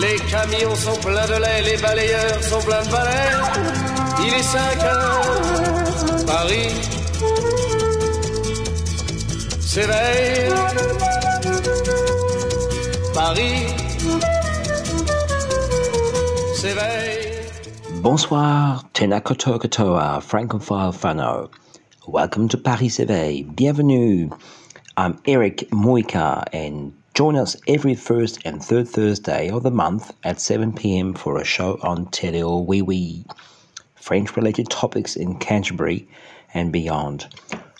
Les camions sont pleins de lait, les balayeurs sont pleins de balais. Il est 5 heures, Paris s'éveille. Paris s'éveille. Bonsoir, Tena Koto Kotoa, Francophile Fano. Welcome to Paris Éveil. Bienvenue. I'm Eric Moika and join us every first and third Thursday of the month at 7 pm for a show on Teleo Wee Wee. French related topics in Canterbury and beyond.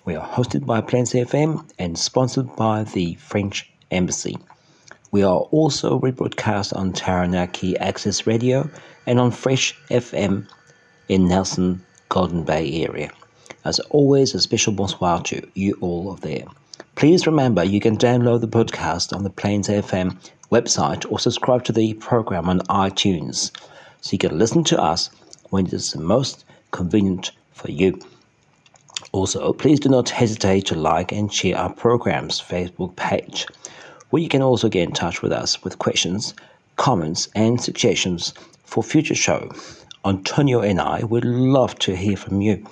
We are hosted by Plains FM and sponsored by the French Embassy. We are also rebroadcast on Taranaki Access Radio and on Fresh FM in Nelson, Golden Bay area. As always, a special bonsoir to you all of there. Please remember you can download the podcast on the Plains FM website or subscribe to the program on iTunes so you can listen to us when it is the most convenient for you. Also, please do not hesitate to like and share our program's Facebook page, where you can also get in touch with us with questions, comments, and suggestions for future show. Antonio and I would love to hear from you.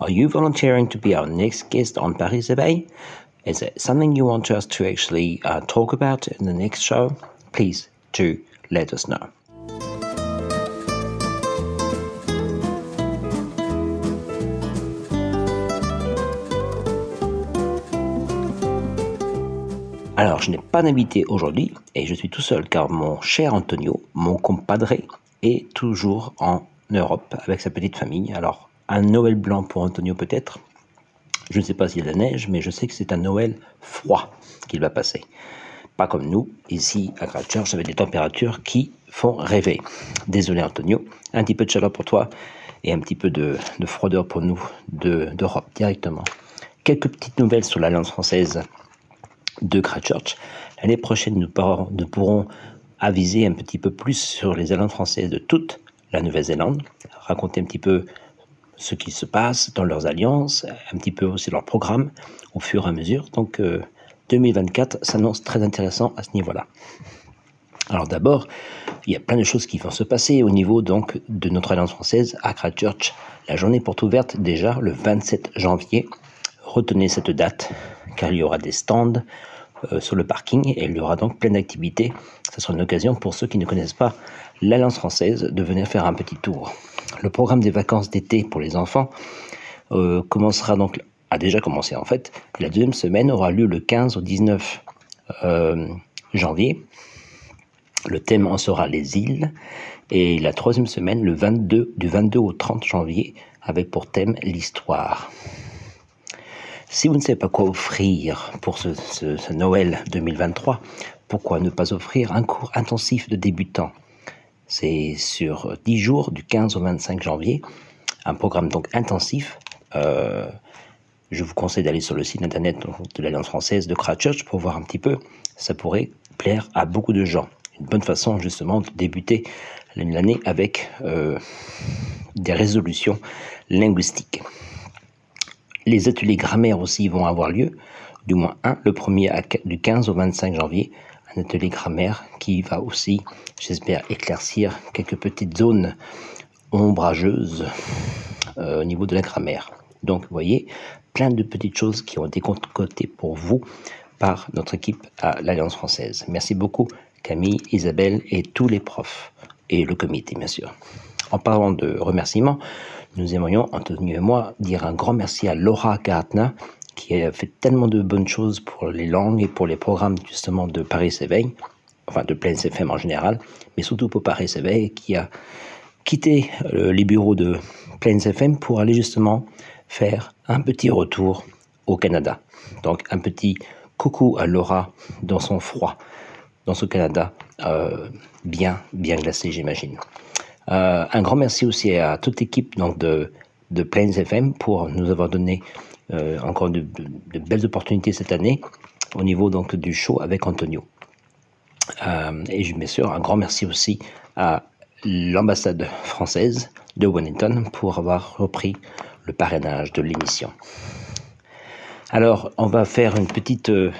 Are you volunteering to be our next guest on Paris Éveil? Is it something you want us to actually uh, talk about in the next show? Please do let us know. Alors, je n'ai pas d'invité aujourd'hui et je suis tout seul car mon cher Antonio, mon compadre, est toujours en Europe avec sa petite famille. Alors, un Noël blanc pour Antonio peut-être? Je ne sais pas s'il y a de la neige, mais je sais que c'est un Noël froid qu'il va passer. Pas comme nous, ici à Christchurch, avec des températures qui font rêver. Désolé Antonio, un petit peu de chaleur pour toi et un petit peu de, de froideur pour nous d'Europe directement. Quelques petites nouvelles sur l'Alliance française de Christchurch. L'année prochaine, nous, pourrons, aviser un petit peu plus sur les Alliances françaises de toute la Nouvelle-Zélande, raconter un petit peu ce qui se passe dans leurs alliances, un petit peu aussi leur programme au fur et à mesure. Donc 2024 s'annonce très intéressant à ce niveau-là. Alors d'abord, il y a plein de choses qui vont se passer au niveau donc de notre alliance française à Christchurch. La journée porte ouverte déjà le 27 janvier. Retenez cette date car il y aura des stands euh, sur le parking et il y aura donc plein d'activités. Ce sera une occasion pour ceux qui ne connaissent pas l'Alliance française de venir faire un petit tour. Le programme des vacances d'été pour les enfants euh, commencera donc a déjà commencé en fait. La deuxième semaine aura lieu le 15 au 19 euh, janvier. Le thème en sera les îles. Et la troisième semaine, le 22, du 22 au 30 janvier, avec pour thème l'histoire. Si vous ne savez pas quoi offrir pour ce, Noël 2023, pourquoi ne pas offrir un cours intensif de débutants? C'est sur 10 jours, du 15 au 25 janvier, un programme donc intensif. Euh, je vous conseille d'aller sur le site internet de l'Alliance française de Christchurch pour voir un petit peu. Ça pourrait plaire à beaucoup de gens. Une bonne façon justement de débuter l'année avec euh, des résolutions linguistiques. Les ateliers grammaire aussi vont avoir lieu, du moins un, le premier du 15 au 25 janvier, un atelier grammaire qui va aussi, j'espère, éclaircir quelques petites zones ombrageuses euh, au niveau de la grammaire. Donc, vous voyez, plein de petites choses qui ont été concoctées pour vous par notre équipe à l'Alliance française. Merci beaucoup, Camille, Isabelle et tous les profs et le comité, bien sûr. En parlant de remerciements, nous aimerions, Anthony et moi, dire un grand merci à Laura Gartner, qui a fait tellement de bonnes choses pour les langues et pour les programmes justement de Paris Éveil, enfin de Plains FM en général, mais surtout pour Paris Éveil, qui a quitté euh, les bureaux de Plains FM pour aller justement faire un petit retour au Canada. Donc un petit coucou à Laura dans son froid dans ce Canada euh, bien, bien glacé, j'imagine. Euh, un grand merci aussi à toute l'équipe donc, de, de Plains FM pour nous avoir donné euh, encore de, belles opportunités cette année au niveau donc, du show avec Antonio. Euh, et bien sûr, un grand merci aussi à l'ambassade française de Wellington pour avoir repris le parrainage de l'émission. Alors, on va faire une petite euh,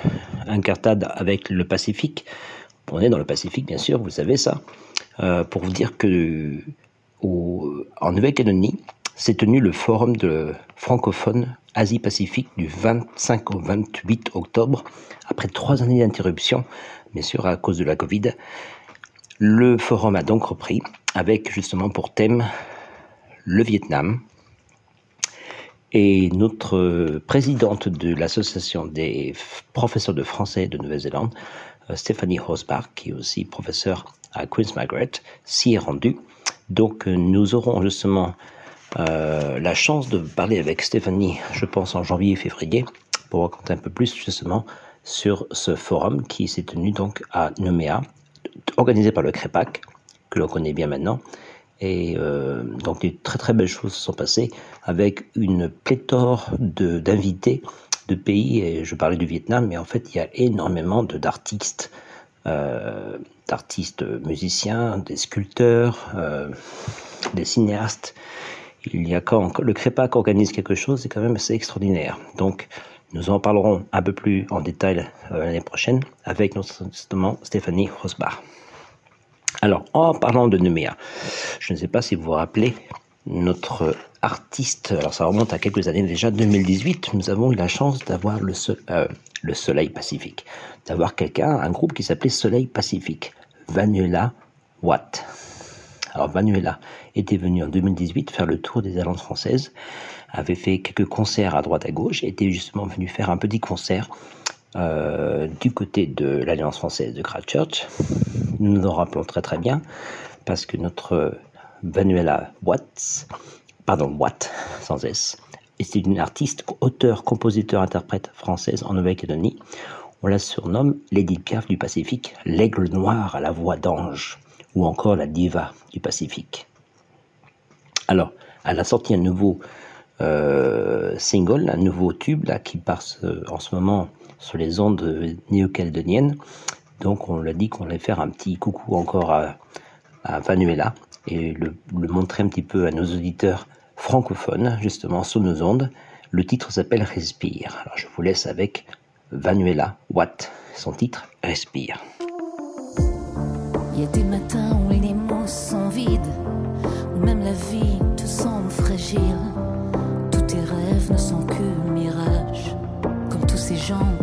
incartade avec le Pacifique. On est dans le Pacifique, bien sûr, vous savez ça. Euh, pour vous dire que en Nouvelle-Calédonie s'est tenu le forum de francophone Asie-Pacifique du 25 au 28 octobre, après trois années d'interruption, bien sûr à cause de la Covid. Le forum a donc repris avec justement pour thème le Vietnam. Et notre présidente de l'association des professeurs de français de Nouvelle-Zélande, Stéphanie Rosbach, qui est aussi professeure à Queen's Margaret, s'y est rendue. Donc euh, nous aurons justement euh, la chance de parler avec Stéphanie, je pense en janvier et février, pour raconter un peu plus justement sur ce forum qui s'est tenu donc à Nouméa, organisé par le CREPAC, que l'on connaît bien maintenant. Et euh, donc des très très belles choses se sont passées avec une pléthore d'invités de, pays. Et je parlais du Vietnam, mais en fait il y a énormément d'artistes, euh, d'artistes musiciens, des sculpteurs, euh, des cinéastes. Il y a quand le CREPAC organise quelque chose, c'est quand même assez extraordinaire. Donc nous en parlerons un peu plus en détail l'année prochaine avec notamment Stéphanie Rosbach. Alors, en parlant de Nouméa, je ne sais pas si vous vous rappelez, notre artiste, alors ça remonte à quelques années déjà, 2018, nous avons eu la chance d'avoir le, euh, le, Soleil Pacifique, d'avoir quelqu'un, un groupe qui s'appelait Soleil Pacifique, Vanuela Watt. Alors Vanuela était venu en 2018 faire le tour des Alliances françaises, avait fait quelques concerts à droite à gauche, était justement venu faire un petit concert euh, du côté de l'Alliance française de Christchurch. Nous nous en rappelons très très bien parce que notre Vanuela Watts, pardon, Watt, sans S, est une artiste, auteur, compositeur, interprète française en Nouvelle-Calédonie. On la surnomme Lady Piaf du Pacifique, l'aigle noir à la voix d'ange, ou encore la diva du Pacifique. Alors, elle a sorti un nouveau euh, single, un nouveau tube là, qui passe euh, en ce moment sur les ondes néo-calédoniennes. Donc on l'a dit qu'on allait faire un petit coucou encore à, Vanuela et le, montrer un petit peu à nos auditeurs francophones, justement, sur nos ondes. Le titre s'appelle Respire. Alors je vous laisse avec Vanuela Watt, son titre Respire. Il y a des matins où les sont vides, où même la vie te semble fragile. Tous tes rêves ne sont que mirages, comme tous ces gens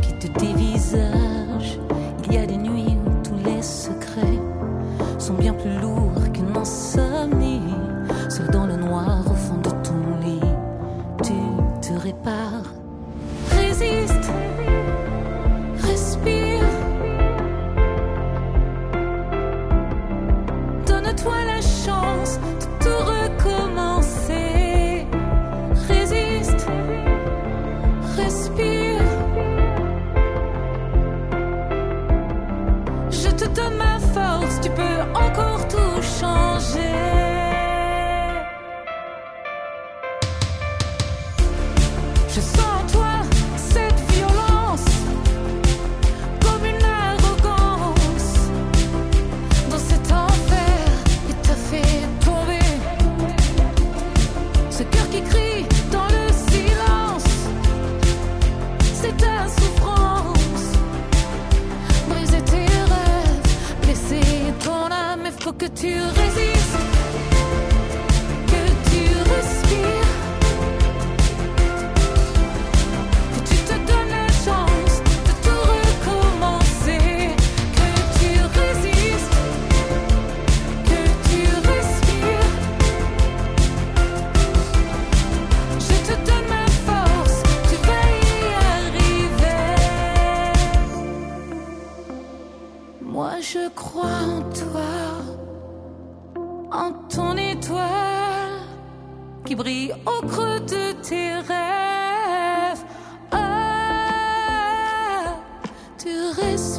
Ah,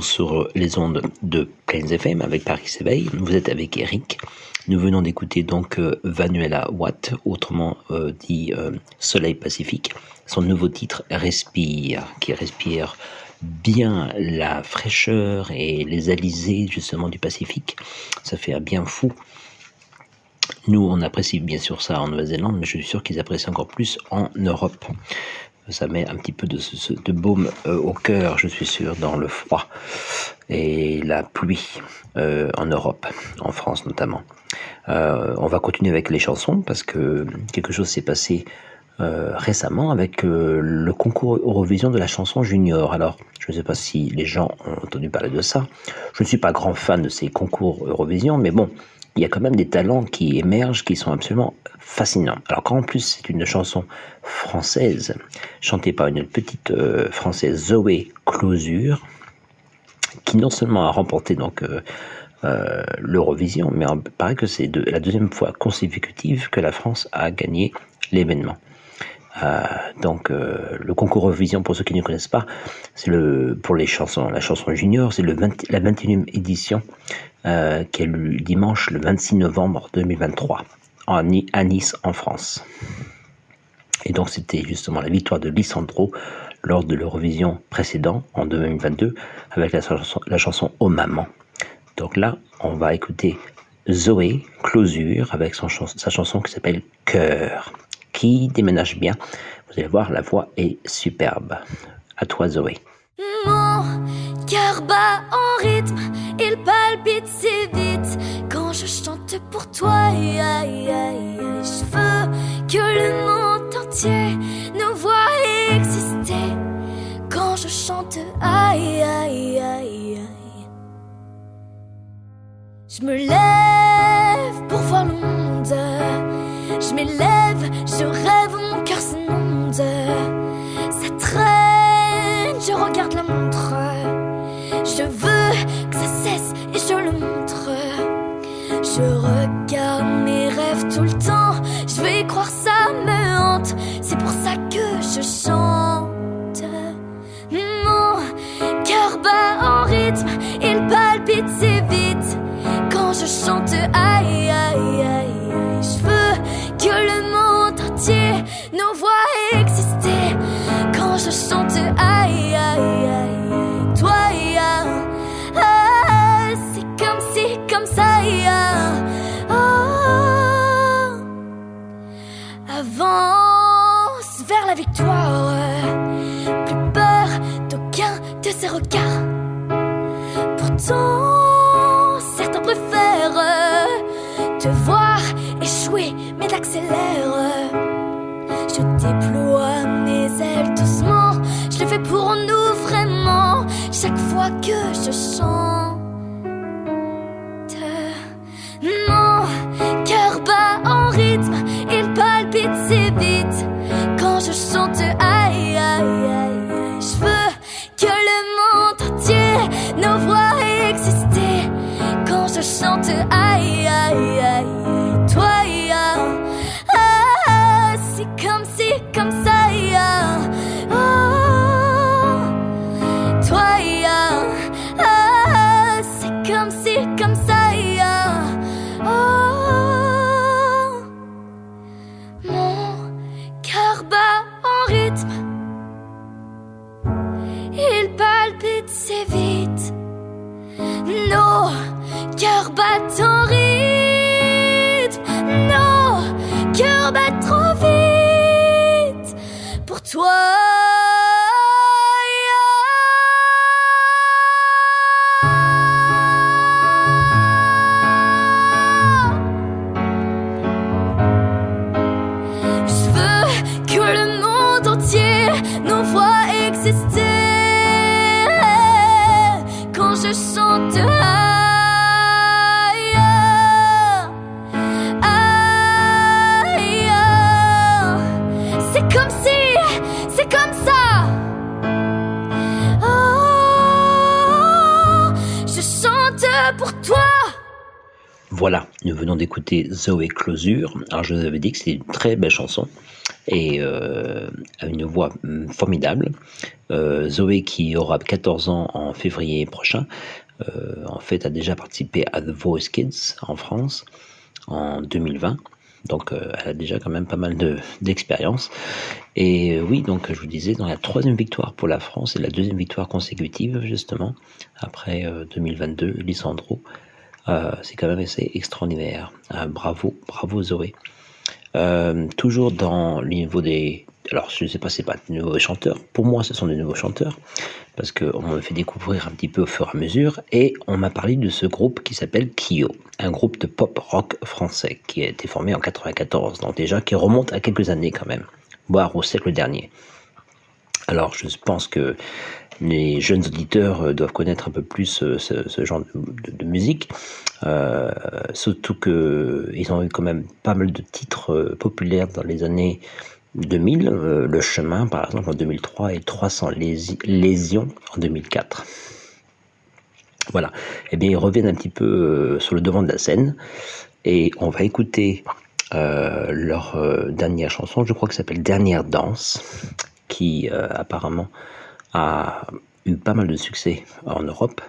sur les ondes de Plains FM avec Paris s'éveille. Vous êtes avec Eric. Nous venons d'écouter donc euh, Vanuela Watt, autrement euh, dit euh, Soleil Pacifique. Son nouveau titre Respire, qui respire bien la fraîcheur et les alizés justement du Pacifique. Ça fait un bien fou. Nous, on apprécie bien sûr ça en Nouvelle-Zélande, mais je suis sûr qu'ils apprécient encore plus en Europe ça met un petit peu de, baume euh, au cœur, je suis sûr, dans le froid et la pluie euh, en Europe, en France notamment. Euh, on va continuer avec les chansons parce que quelque chose s'est passé récemment avec le concours Eurovision de la chanson junior. Alors, je ne sais pas si les gens ont entendu parler de ça. Je ne suis pas grand fan de ces concours Eurovision, mais bon, il y a quand même des talents qui émergent qui sont absolument fascinants. Alors quand en plus c'est une chanson française chantée par une petite euh, française Zoé Closure qui non seulement a remporté donc euh, euh, l'Eurovision, mais il paraît que c'est la deuxième fois consécutive que la France a gagné l'événement. Donc le concours Eurovision, pour ceux qui ne connaissent pas, c'est le pour les chansons, la chanson junior, c'est la 21e édition euh, qui a eu dimanche le 26 novembre 2023 à Nice en France. Et donc c'était justement la victoire de Lissandro lors de l'Eurovision précédent en 2022 avec la chanson, la chanson Oh Maman. Donc là, on va écouter Zoé Closure avec son sa chanson qui s'appelle Cœur, déménage bien. Vous allez voir, la voix est superbe. À toi Zoé. Mon cœur bat en rythme, il palpite si vite quand je chante pour toi. Aïe, aïe, je veux que le monde entier nous voit exister quand je chante. Aïe, aïe, aïe, aïe. Je me lève il palpite si vite. Quand je chante, aïe aïe aïe, je veux que le monde entier nous voit exister. Quand je chante, aïe avance vers la victoire. Certains préfèrent te voir échouer, mais t'accélères. Je déploie mes ailes doucement. Je le fais pour nous vraiment. Chaque fois que je chante. Mon cœur bat en rythme palpite si vite quand je chante aïe aïe aïe. Quand je chante aïe aïe aïe. Nous venons d'écouter Zoé Closure. Alors je vous avais dit que c'était une très belle chanson et euh, une voix mm, formidable. Euh, Zoé qui aura 14 ans en février prochain, euh, en fait a déjà participé à The Voice Kids en France en 2020. Donc euh, elle a déjà quand même pas mal d'expérience. et euh, oui, donc je vous disais, dans la troisième victoire pour la France et la deuxième victoire consécutive, justement, après 2022, euh, c'est quand même assez extraordinaire. bravo, bravo Zoé. toujours dans le niveau des... Alors je ne sais pas, c'est pas de nouveaux chanteurs. Pour moi, ce sont des nouveaux chanteurs parce qu'on m'a fait découvrir un petit peu au fur et à mesure, et on m'a parlé de ce groupe qui s'appelle Kyo, un groupe de pop rock français qui a été formé en 94, donc déjà qui remonte à quelques années quand même, voire au siècle dernier. Alors je pense que les jeunes auditeurs euh, doivent connaître un peu plus euh, ce, genre de, musique, euh, surtout qu'ils ont eu quand même pas mal de titres populaires dans les années 2000, euh, Le Chemin, par exemple, en 2003, et 300 Lésions en 2004. Voilà. Eh bien, ils reviennent un petit peu sur le devant de la scène, et on va écouter leur dernière chanson, je crois que s'appelle Dernière Danse, qui apparemment a eu pas mal de succès en Europe.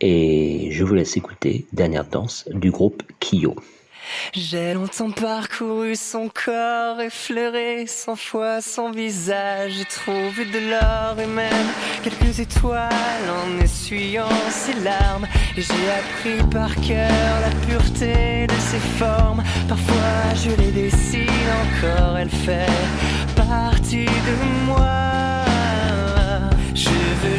Et je vous laisse écouter Dernière Danse du groupe Kyo. J'ai longtemps parcouru son corps, effleuré cent fois son visage. J'ai trouvé de l'or et même quelques étoiles en essuyant ses larmes. J'ai appris par cœur la pureté de ses formes. Parfois je les dessine encore, elle fait partie de moi.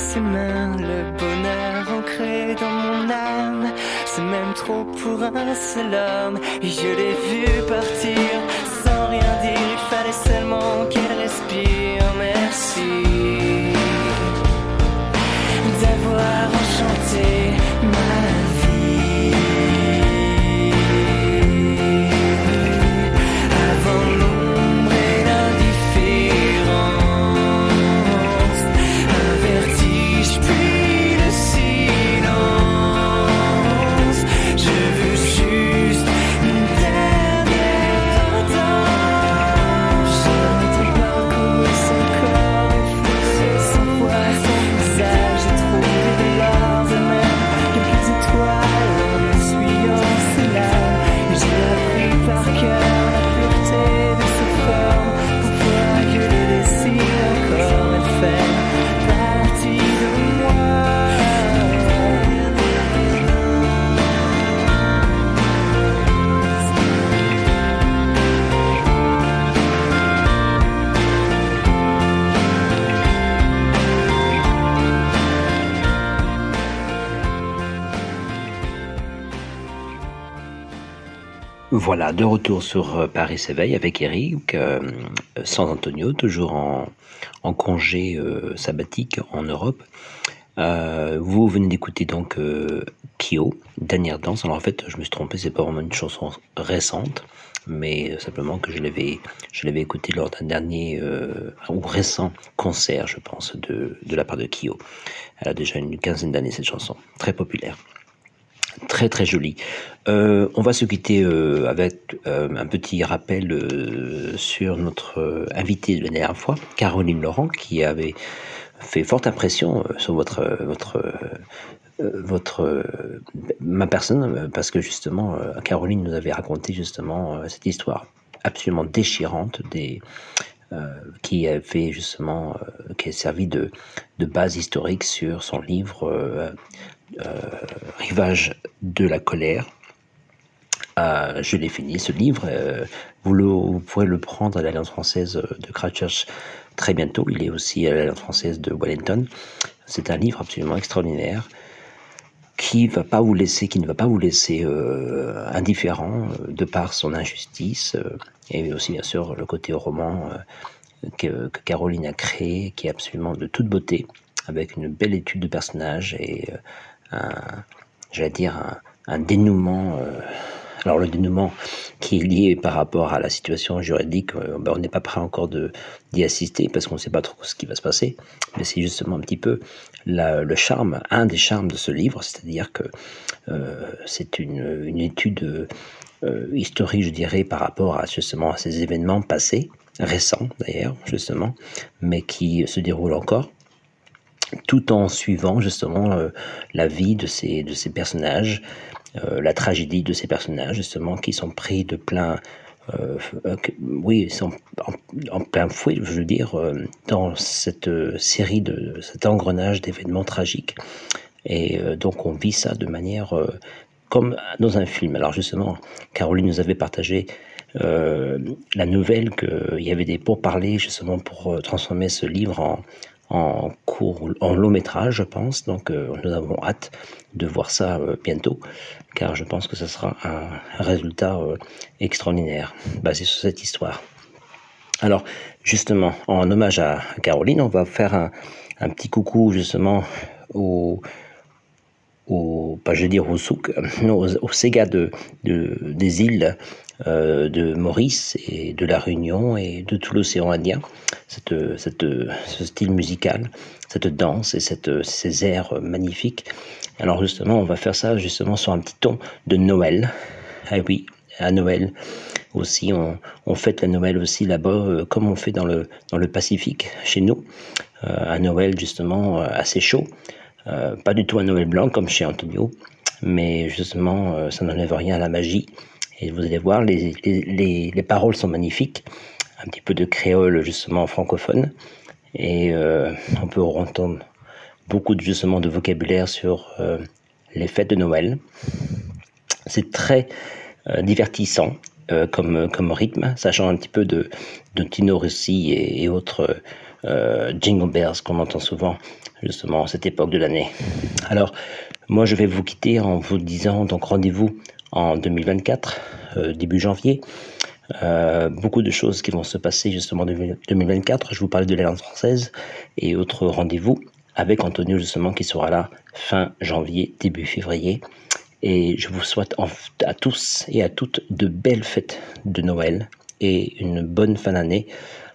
Ses mains le bonheur ancré dans mon âme. C'est même trop pour un seul homme. Et je l'ai vu partir sans rien dire. Il fallait seulement qu'elle respire. Merci d'avoir Voilà, de retour sur euh, Paris s'éveille avec Eric, euh, sans Antonio, toujours en, congé euh, sabbatique en Europe. Vous venez d'écouter donc Kyo, Dernière danse. Alors en fait, je me suis trompé, c'est pas vraiment une chanson récente, mais simplement que je l'avais, je l'avais lors d'un dernier ou récent concert, je pense, de, de la part de Kyo. Elle a déjà une quinzaine d'années cette chanson, très populaire. Très très jolie. Euh, on va se quitter euh, avec euh, un petit rappel sur notre euh, invité de la dernière fois, Caroline Laurent, qui avait fait forte impression sur votre votre votre ma personne parce que justement Caroline nous avait raconté justement cette histoire absolument déchirante des qui a fait justement qui a servi de, de base historique sur son livre Rivage de la colère. Euh, je l'ai fini ce livre. euh, vous, le, pourrez le prendre à l'Alliance française de Cratchurch très bientôt. Il est aussi à l'Alliance française de Wellington. C'est un livre absolument extraordinaire qui va pas vous laisser, qui ne va pas vous laisser euh, indifférent euh, de par son injustice euh, et aussi bien sûr le côté roman euh, que, que Caroline a créé, qui est absolument de toute beauté, avec une belle étude de personnages et euh, un, j'allais dire un, dénouement. euh, alors le dénouement qui est lié par rapport à la situation juridique, euh, ben, on n'est pas prêt encore d'y assister parce qu'on ne sait pas trop ce qui va se passer. Mais c'est justement un petit peu le charme, un des charmes de ce livre, c'est-à-dire que euh, c'est une, une étude euh, historique, je dirais, par rapport à justement à ces événements passés, récents d'ailleurs, justement, mais qui se déroulent encore tout en suivant justement euh, la vie de ces, de ces personnages, euh, la tragédie de ces personnages justement qui sont pris de plein, euh, oui, sont en, plein fouet, je veux dire, dans cette série de cet engrenage d'événements tragiques. Et donc on vit ça de manière comme dans un film. Alors justement, Caroline nous avait partagé la nouvelle qu'il y avait des pourparlers justement pour transformer ce livre en, en court, en long métrage, je pense. Donc euh, nous avons hâte de voir ça euh, bientôt, car je pense que ce sera un résultat euh, extraordinaire basé sur cette histoire. Alors, justement, en hommage à Caroline, on va faire un, un petit coucou justement au, au pas je veux dire au souk, au, Sega de, de- des îles euh, de Maurice et de la Réunion et de tout l'océan Indien. Cette, cette, ce style musical, cette danse et cette, ces airs magnifiques. Alors justement, on va faire ça justement sur un petit ton de Noël. Ah oui, à Noël aussi, on, on fête la Noël aussi là-bas, euh, comme on fait dans le, dans le Pacifique, chez nous. Euh, un Noël justement assez chaud. Euh, pas du tout un Noël blanc comme chez Antonio, mais justement, euh, ça n'enlève rien à la magie. Et vous allez voir, les, les, les, les paroles sont magnifiques, un petit peu de créole justement francophone, et euh, on peut entendre beaucoup de, justement de vocabulaire sur les fêtes de Noël. C'est très divertissant comme, comme rythme, sachant un petit peu de, de Tino Rossi et autres euh, Jingle Bells qu'on entend souvent justement à cette époque de l'année. Alors, moi je vais vous quitter en vous disant donc rendez-vous en 2024, euh, début janvier. Euh, beaucoup de choses qui vont se passer justement en 2024. Je vous parlais de la langue française et autres rendez-vous avec Antonio justement qui sera là fin janvier, début février. Et je vous souhaite à tous et à toutes de belles fêtes de Noël et une bonne fin d'année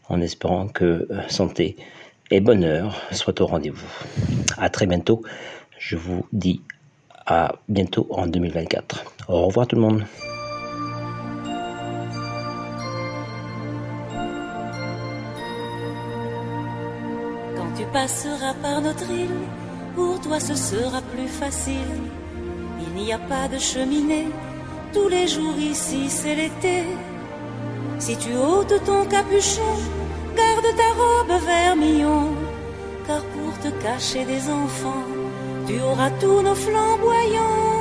en espérant que euh, santé et bonheur soient au rendez-vous. À très bientôt. Je vous dis à bientôt en 2024. Au revoir tout le monde. Quand tu passeras par notre île, pour toi ce sera plus facile. Il n'y a pas de cheminée, tous les jours ici c'est l'été. Si tu ôtes ton capuchon, ta robe vermillon, car pour te cacher des enfants, tu auras tous nos flamboyants.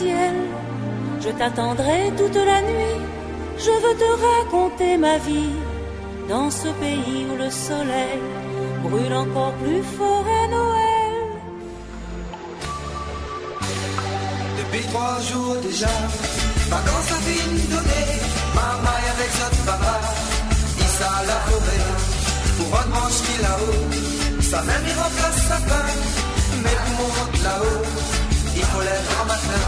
Je t'attendrai toute la nuit, je veux te raconter ma vie. Dans ce pays où le soleil brûle encore plus fort à Noël. Depuis trois jours déjà, vacances à fin donner, maman avec sa papa, il à la forêt, pour un manche qui là-haut, sa mère il remplace sa pain, mais rentre là-haut, il faut l'être en matin.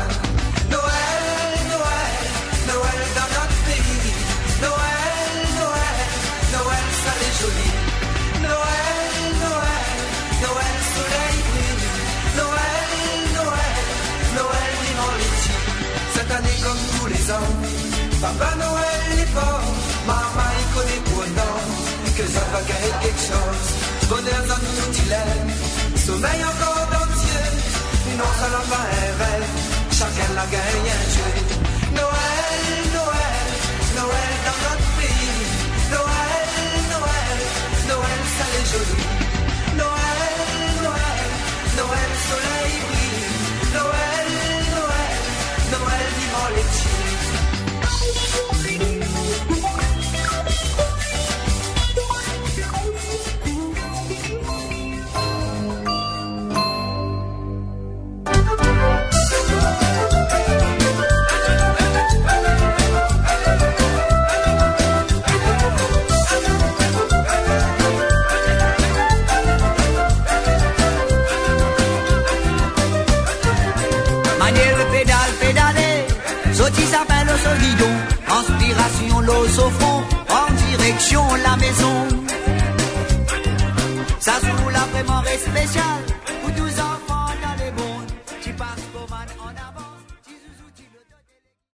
Noël, Noël, Noël dans notre pays, Noël, Noël, Noël ça les joli, Noël, Noël, Noël soleil brille, Noël, Noël, Noël vivant les cette année comme tous les ans, Papa Noël n'est pas, maman il connaît pour an, que ça va gagner quelque chose, bonheur dans tout il est, sommeil encore dans Dieu, non ça n'a pas un rêve, chacun la gagne un.